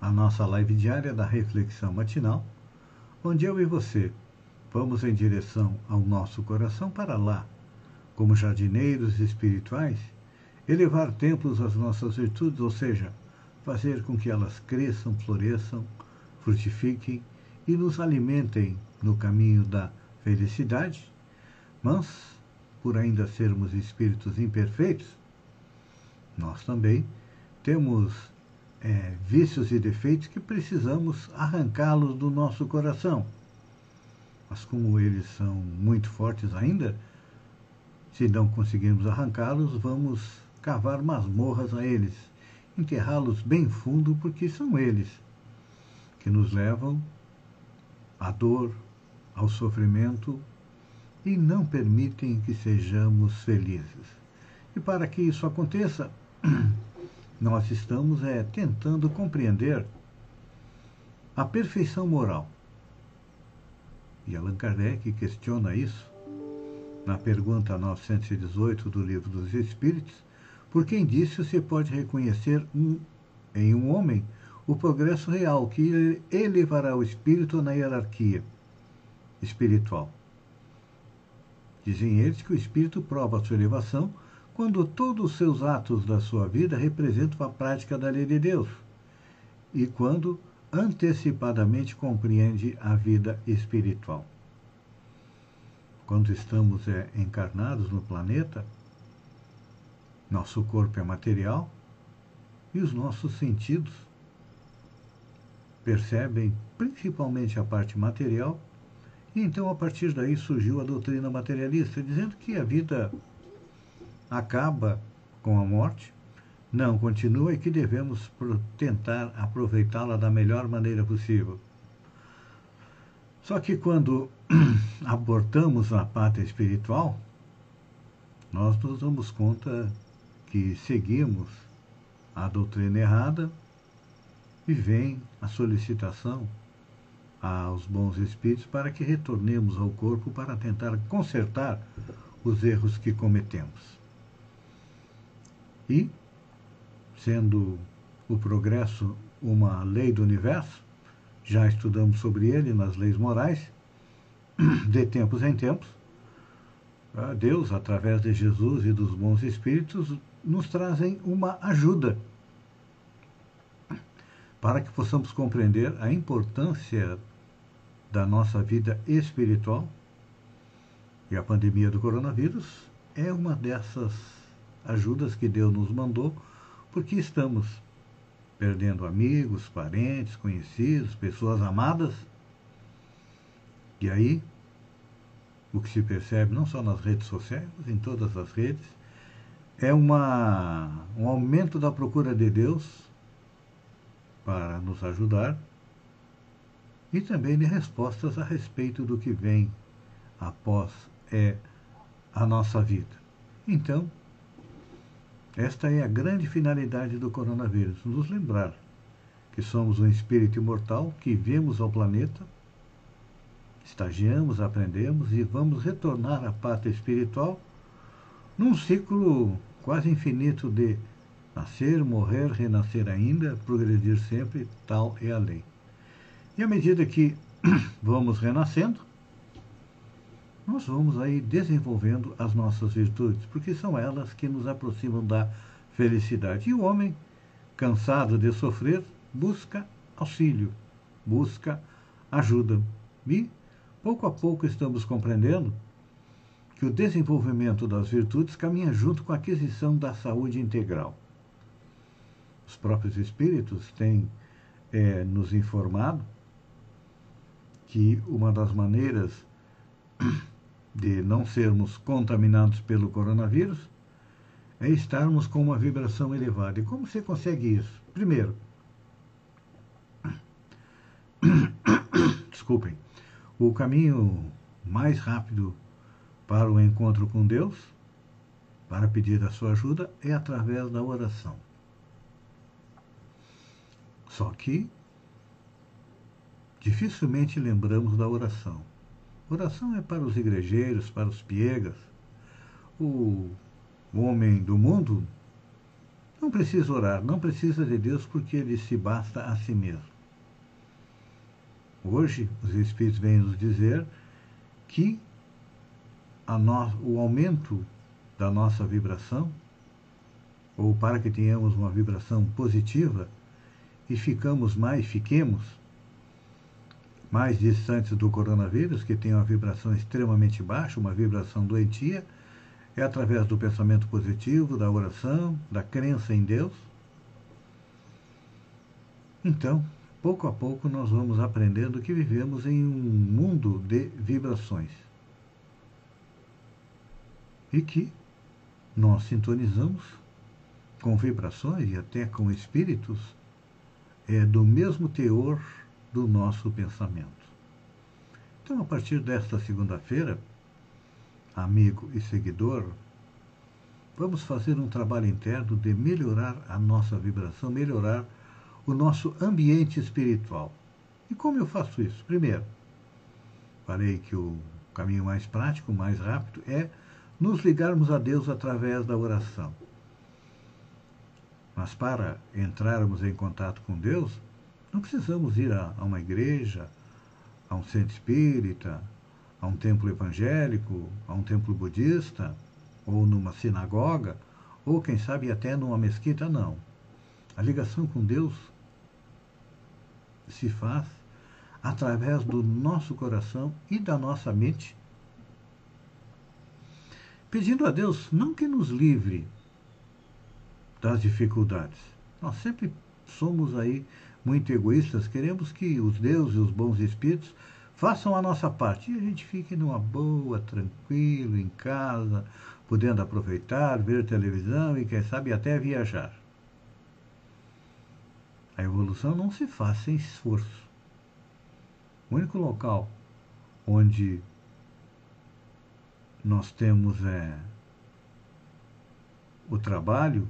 à nossa live diária da Reflexão Matinal, onde eu e você vamos em direção ao nosso coração para lá, como jardineiros espirituais, elevar templos às nossas virtudes, ou seja, fazer com que elas cresçam, floresçam, frutifiquem e nos alimentem no caminho da felicidade, mas, por ainda sermos espíritos imperfeitos, nós também temos é, vícios e defeitos que precisamos arrancá-los do nosso coração. Mas como eles são muito fortes ainda, se não conseguirmos arrancá-los, vamos cavar masmorras a eles, enterrá-los bem fundo, porque são eles que nos levam à dor, ao sofrimento e não permitem que sejamos felizes. E para que isso aconteça, nós estamos é, tentando compreender a perfeição moral. E Allan Kardec questiona isso na pergunta 918 do Livro dos Espíritos, por quem disse se pode reconhecer um, em um homem o progresso real que elevará o espírito na hierarquia espiritual. Dizem eles que o espírito prova a sua elevação quando todos os seus atos da sua vida representam a prática da lei de Deus e quando antecipadamente compreende a vida espiritual. Quando estamos é, encarnados no planeta, nosso corpo é material e os nossos sentidos percebem principalmente a parte material, e então a partir daí surgiu a doutrina materialista, dizendo que a vida acaba com a morte? Não, continua e que devemos tentar aproveitá-la da melhor maneira possível. Só que quando abortamos a pátria espiritual, nós nos damos conta que seguimos a doutrina errada e vem a solicitação aos bons espíritos para que retornemos ao corpo para tentar consertar os erros que cometemos. E, sendo o progresso uma lei do universo, já estudamos sobre ele nas leis morais, de tempos em tempos, Deus, através de Jesus e dos bons espíritos, nos trazem uma ajuda para que possamos compreender a importância da nossa vida espiritual. E a pandemia do coronavírus é uma dessas ajudas que Deus nos mandou, porque estamos perdendo amigos, parentes, conhecidos, pessoas amadas. E aí, o que se percebe não só nas redes sociais, mas em todas as redes, é uma, um aumento da procura de Deus para nos ajudar e também de respostas a respeito do que vem após é a nossa vida. Então, esta é a grande finalidade do coronavírus, nos lembrar que somos um espírito imortal que vemos ao planeta, estagiamos, aprendemos e vamos retornar à pátria espiritual num ciclo quase infinito de nascer, morrer, renascer ainda, progredir sempre, tal é a lei. E à medida que vamos renascendo, nós vamos aí desenvolvendo as nossas virtudes, porque são elas que nos aproximam da felicidade. E o homem, cansado de sofrer, busca auxílio, busca ajuda. E, pouco a pouco, estamos compreendendo que o desenvolvimento das virtudes caminha junto com a aquisição da saúde integral. Os próprios espíritos têm é, nos informado que uma das maneiras de não sermos contaminados pelo coronavírus é estarmos com uma vibração elevada. E como você consegue isso? Primeiro, desculpem, o caminho mais rápido para o encontro com Deus, para pedir a sua ajuda, é através da oração. Só que dificilmente lembramos da oração. Oração é para os igrejeiros, para os piegas. O homem do mundo não precisa orar, não precisa de Deus porque ele se basta a si mesmo. Hoje, os Espíritos vêm nos dizer que no, o aumento da nossa vibração, ou para que tenhamos uma vibração positiva e ficamos mais, fiquemos mais distantes do coronavírus, que tem uma vibração extremamente baixa, uma vibração doentia, é através do pensamento positivo, da oração, da crença em Deus. Então, pouco a pouco, nós vamos aprendendo que vivemos em um mundo de vibrações. E que nós sintonizamos com vibrações e até com espíritos é, do mesmo teor do nosso pensamento. Então, a partir desta segunda-feira, amigo e seguidor, vamos fazer um trabalho interno de melhorar a nossa vibração, melhorar o nosso ambiente espiritual. E como eu faço isso? Primeiro, falei que o caminho mais prático, mais rápido, é nos ligarmos a Deus através da oração. Mas para entrarmos em contato com Deus, não precisamos ir a, a uma igreja, a um centro espírita, a um templo evangélico, a um templo budista, ou numa sinagoga, ou quem sabe até numa mesquita, não. A ligação com Deus se faz através do nosso coração e da nossa mente, pedindo a Deus não que nos livre das dificuldades. Nós sempre somos aí muito egoístas, queremos que os deuses e os bons espíritos façam a nossa parte e a gente fique numa boa, tranquilo, em casa, podendo aproveitar, ver televisão e, quem sabe, até viajar. A evolução não se faz sem esforço. O único local onde nós temos é, o trabalho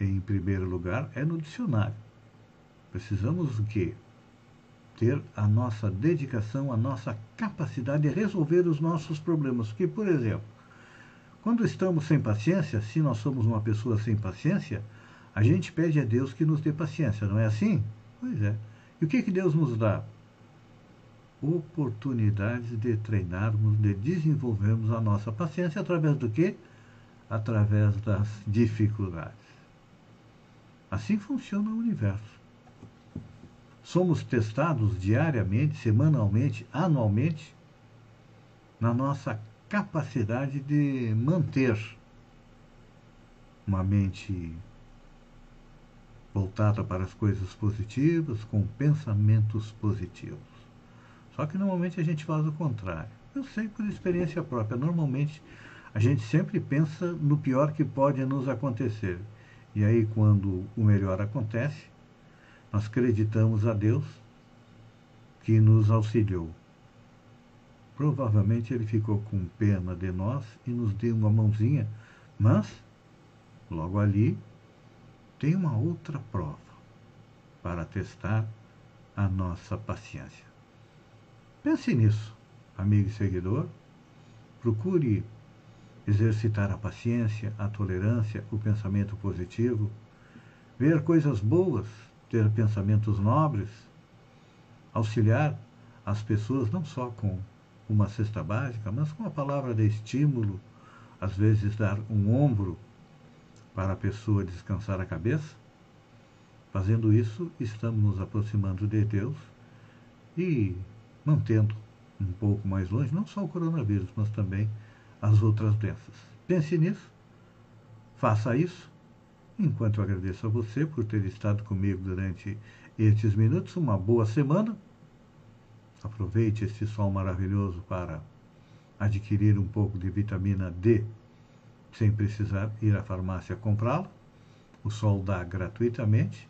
em primeiro lugar, é no dicionário. Precisamos o quê? Ter a nossa dedicação, a nossa capacidade de resolver os nossos problemas. Porque, por exemplo, quando estamos sem paciência, se nós somos uma pessoa sem paciência, a gente pede a Deus que nos dê paciência, não é assim? Pois é. E o que, que Deus nos dá? Oportunidades de treinarmos, de desenvolvermos a nossa paciência através do quê? Através das dificuldades. Assim funciona o universo. Somos testados diariamente, semanalmente, anualmente, na nossa capacidade de manter uma mente voltada para as coisas positivas, com pensamentos positivos. Só que normalmente a gente faz o contrário. Eu sei por experiência própria. Normalmente a gente sempre pensa no pior que pode nos acontecer. E aí, quando o melhor acontece, nós acreditamos a Deus que nos auxiliou. Provavelmente ele ficou com pena de nós e nos deu uma mãozinha, mas, logo ali, tem uma outra prova para testar a nossa paciência. Pense nisso, amigo e seguidor. Procure exercitar a paciência, a tolerância, o pensamento positivo, ver coisas boas, ter pensamentos nobres, auxiliar as pessoas não só com uma cesta básica, mas com a palavra de estímulo, às vezes dar um ombro para a pessoa descansar a cabeça. Fazendo isso, estamos nos aproximando de Deus e mantendo um pouco mais longe, não só o coronavírus, mas também as outras doenças. Pense nisso, faça isso. Enquanto eu agradeço a você por ter estado comigo durante estes minutos, uma boa semana. Aproveite este sol maravilhoso para adquirir um pouco de vitamina D sem precisar ir à farmácia comprá-la. O sol dá gratuitamente.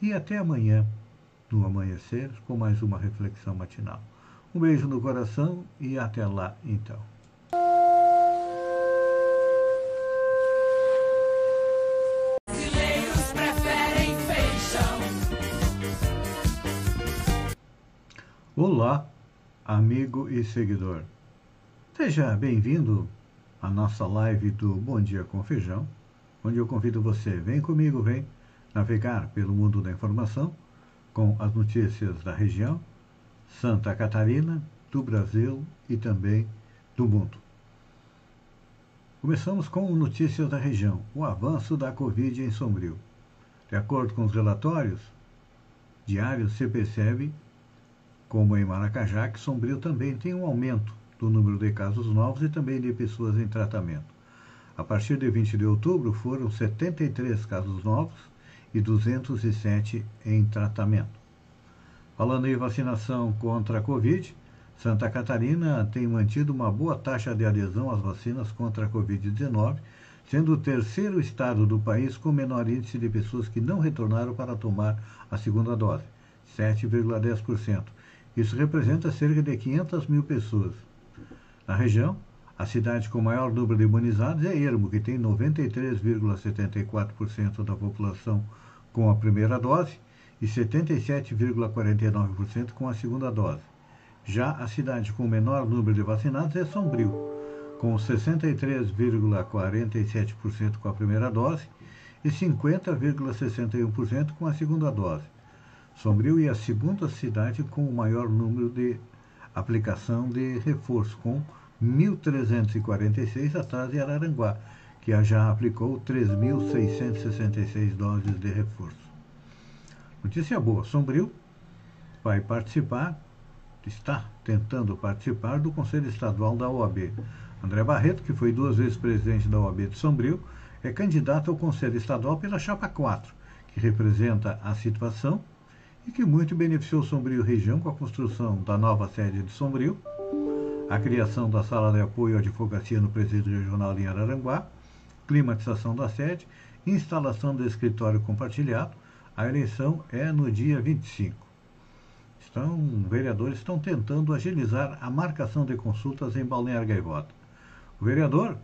E até amanhã, no amanhecer com mais uma reflexão matinal. Um beijo no coração e até lá então. Olá, amigo e seguidor. Seja bem-vindo à nossa live do Bom Dia com Feijão, onde eu convido você, vem comigo, vem navegar pelo mundo da informação com as notícias da região, Santa Catarina, do Brasil e também do mundo. Começamos com notícias da região, o avanço da Covid em Sombrio. De acordo com os relatórios diários, se percebe, como em Maracajá, que Sombrio também tem um aumento do número de casos novos e também de pessoas em tratamento. A partir de 20 de outubro, foram 73 casos novos e 207 em tratamento. Falando em vacinação contra a Covid, Santa Catarina tem mantido uma boa taxa de adesão às vacinas contra a Covid-19, sendo o terceiro estado do país com menor índice de pessoas que não retornaram para tomar a segunda dose, 7,10%. Isso representa cerca de 500 mil pessoas. Na região, a cidade com maior número de imunizados é Ermo, que tem 93,74% da população com a primeira dose e 77,49% com a segunda dose. Já a cidade com menor número de vacinados é Sombrio, com 63,47% com a primeira dose e 50,61% com a segunda dose. Sombrio é a segunda cidade com o maior número de aplicação de reforço, com 1.346 atrás de Araranguá, que já aplicou 3.666 doses de reforço. Notícia boa, Sombrio vai participar, está tentando participar do Conselho Estadual da OAB. André Barreto, que foi duas vezes presidente da OAB de Sombrio, é candidato ao Conselho Estadual pela Chapa 4, que representa a situação e que muito beneficiou Sombrio região com a construção da nova sede de Sombrio, a criação da sala de apoio à advocacia no presídio regional em Araranguá, climatização da sede, instalação do escritório compartilhado. A eleição é no dia 25. Estão, vereadores estão tentando agilizar a marcação de consultas em Balneário Gaivota. O vereador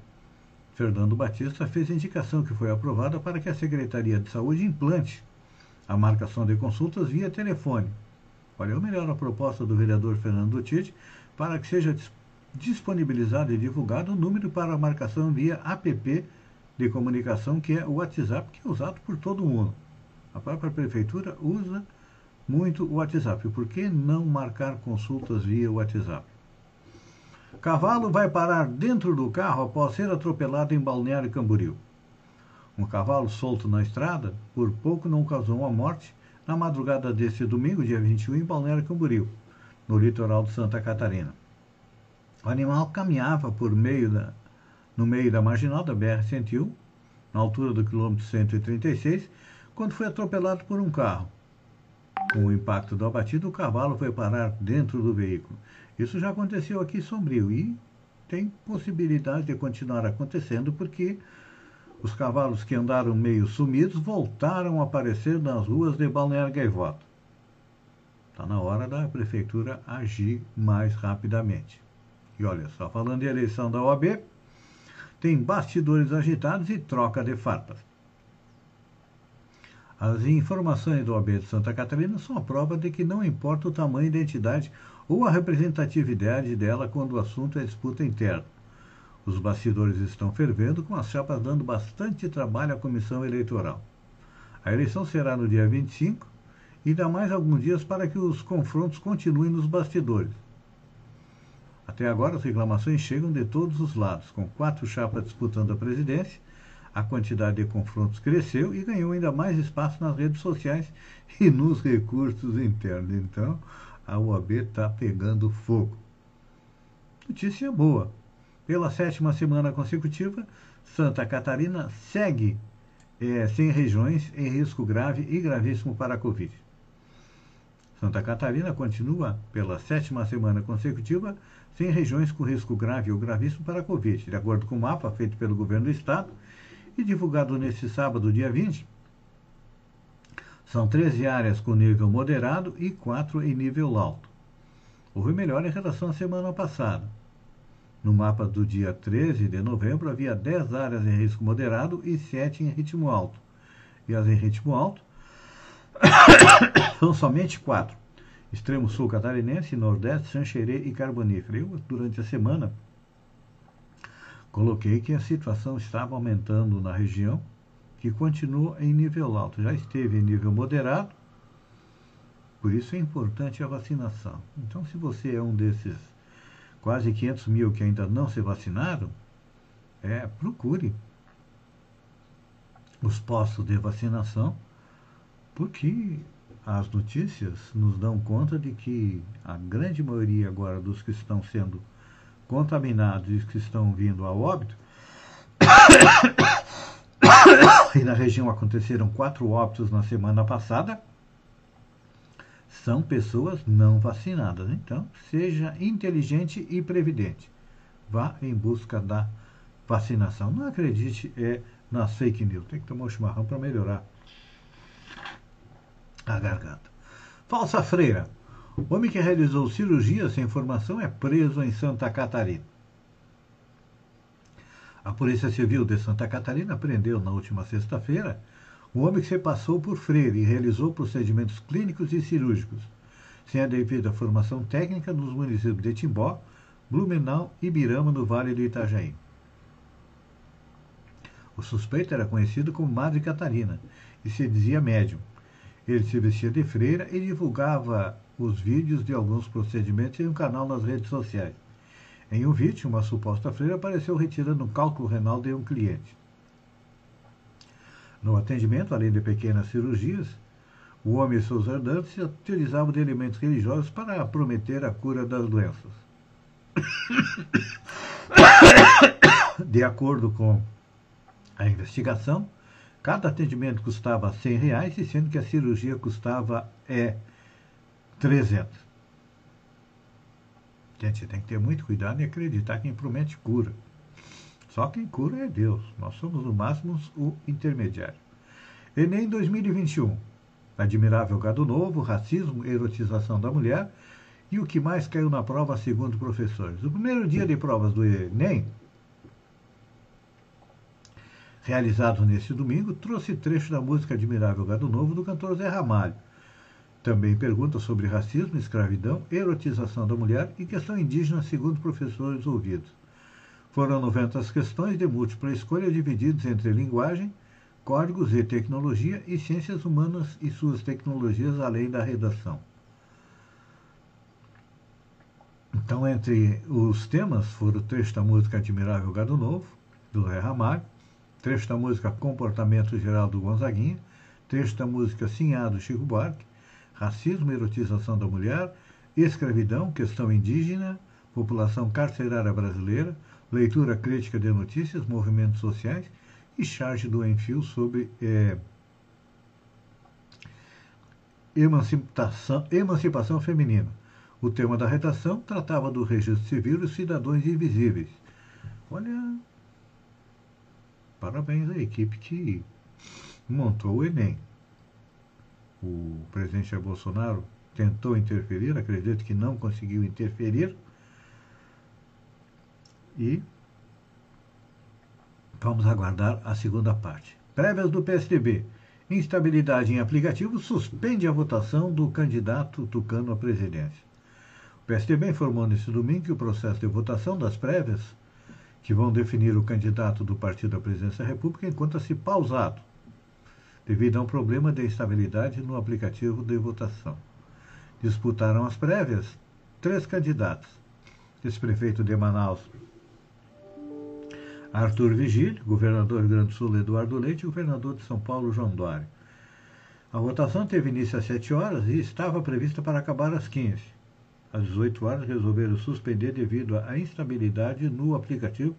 Fernando Batista fez indicação que foi aprovada para que a Secretaria de Saúde implante a marcação de consultas via telefone. Eu melhor a proposta do vereador Fernando Tite para que seja disponibilizado e divulgado o número para a marcação via app de comunicação, que é o WhatsApp, que é usado por todo mundo. A própria prefeitura usa muito o WhatsApp. Por que não marcar consultas via WhatsApp? Cavalo vai parar dentro do carro após ser atropelado em Balneário Camboriú. Um cavalo solto na estrada, por pouco não causou uma morte na madrugada deste domingo, dia 21, em Balneário Camboriú, no litoral de Santa Catarina. O animal caminhava por meio da, no meio da marginal da BR-101, na altura do quilômetro 136, quando foi atropelado por um carro. Com o impacto do abatido, o cavalo foi parar dentro do veículo. Isso já aconteceu aqui em Sombrio e tem possibilidade de continuar acontecendo porque os cavalos que andaram meio sumidos voltaram a aparecer nas ruas de Balneário Gaivota. Está na hora da prefeitura agir mais rapidamente. E olha só, falando de eleição da OAB, tem bastidores agitados e troca de farpas. As informações do OAB de Santa Catarina são a prova de que não importa o tamanho da entidade ou a representatividade dela quando o assunto é disputa interna. Os bastidores estão fervendo, com as chapas dando bastante trabalho à comissão eleitoral. A eleição será no dia 25 e dá mais alguns dias para que os confrontos continuem nos bastidores. Até agora, as reclamações chegam de todos os lados, com quatro chapas disputando a presidência. A quantidade de confrontos cresceu e ganhou ainda mais espaço nas redes sociais e nos recursos internos. Então, a UAB está pegando fogo. Notícia boa. Pela sétima semana consecutiva, Santa Catarina segue é, sem regiões em risco grave e gravíssimo para a Covid. Santa Catarina continua pela sétima semana consecutiva sem regiões com risco grave ou gravíssimo para a Covid, de acordo com o mapa feito pelo governo do estado e divulgado neste sábado, dia 20. São 13 áreas com nível moderado e 4 em nível alto. Houve melhora em relação à semana passada. No mapa do dia 13 de novembro, havia 10 áreas em risco moderado e 7 em ritmo alto. E as em ritmo alto são somente 4. Extremo Sul Catarinense, Nordeste, Xanxerê e Carbonífero. Eu, durante a semana, coloquei que a situação estava aumentando na região, que continua em nível alto. Já esteve em nível moderado, por isso é importante a vacinação. Então, se você é um desses quase 500 mil que ainda não se vacinaram, é, procure os postos de vacinação, porque as notícias nos dão conta de que a grande maioria agora dos que estão sendo contaminados e que estão vindo a óbito, e na região aconteceram quatro óbitos na semana passada, são pessoas não vacinadas. Então, seja inteligente e previdente. Vá em busca da vacinação. Não acredite é, nas fake news. Tem que tomar um chimarrão para melhorar a garganta. Falsa freira. Homem que realizou cirurgia sem informação é preso em Santa Catarina. A Polícia Civil de Santa Catarina prendeu na última sexta-feira o homem que se passou por freire e realizou procedimentos clínicos e cirúrgicos, sem a devida formação técnica nos municípios de Timbó, Blumenau e Birama, no Vale do Itajaí. O suspeito era conhecido como Madre Catarina e se dizia médium. Ele se vestia de freira e divulgava os vídeos de alguns procedimentos em um canal nas redes sociais. Em um vídeo, uma suposta freira apareceu retirando um cálculo renal de um cliente. No atendimento, além de pequenas cirurgias, o homem e seus se utilizavam de elementos religiosos para prometer a cura das doenças. De acordo com a investigação, cada atendimento custava 100 reais, sendo que a cirurgia custava é, 300. Gente, tem que ter muito cuidado e acreditar quem promete cura. Só quem cura é Deus. Nós somos, no máximo, o intermediário. Enem 2021. Admirável gado novo, racismo, erotização da mulher e o que mais caiu na prova, segundo professores. O primeiro dia de provas do Enem, realizado neste domingo, trouxe trecho da música Admirável Gado Novo do cantor Zé Ramalho. Também pergunta sobre racismo, escravidão, erotização da mulher e questão indígena, segundo professores ouvidos. Foram 90 questões de múltipla escolha divididas entre linguagem, códigos e tecnologia e ciências humanas e suas tecnologias, além da redação. Então, entre os temas foram o trecho da música Admirável Gado Novo, do Ré Ramalho, trecho da música Comportamento Geral do Gonzaguinha, trecho da música Sinhado Chico Buarque, Racismo e Erotização da Mulher, Escravidão, Questão Indígena, População Carcerária Brasileira, leitura crítica de notícias, movimentos sociais e charge do Enfio sobre é, emancipação, emancipação feminina. O tema da redação tratava do registro civil e cidadãos invisíveis. Olha, parabéns à equipe que montou o Enem. O presidente Bolsonaro tentou interferir, acredito que não conseguiu interferir, e vamos aguardar a segunda parte. Prévias do PSDB. Instabilidade em aplicativo suspende a votação do candidato Tucano à presidência. O PSDB informou neste domingo que o processo de votação das prévias, que vão definir o candidato do partido à presidência da República, encontra-se pausado, devido a um problema de instabilidade no aplicativo de votação. Disputaram as prévias três candidatos: ex-prefeito de Manaus, Arthur Vigílio, governador do Grande Sul Eduardo Leite e governador de São Paulo João Dória. A votação teve início às 7 horas e estava prevista para acabar às 15. Às 18 horas resolveram suspender devido à instabilidade no aplicativo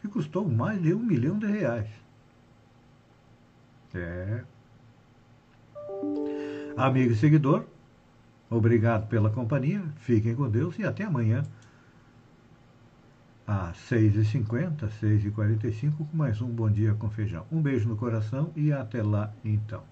que custou mais de um milhão de reais. É. Amigo e seguidor, obrigado pela companhia, fiquem com Deus e até amanhã às 6h50, 6h45, com mais um Bom Dia com Feijão. Um beijo no coração e até lá então.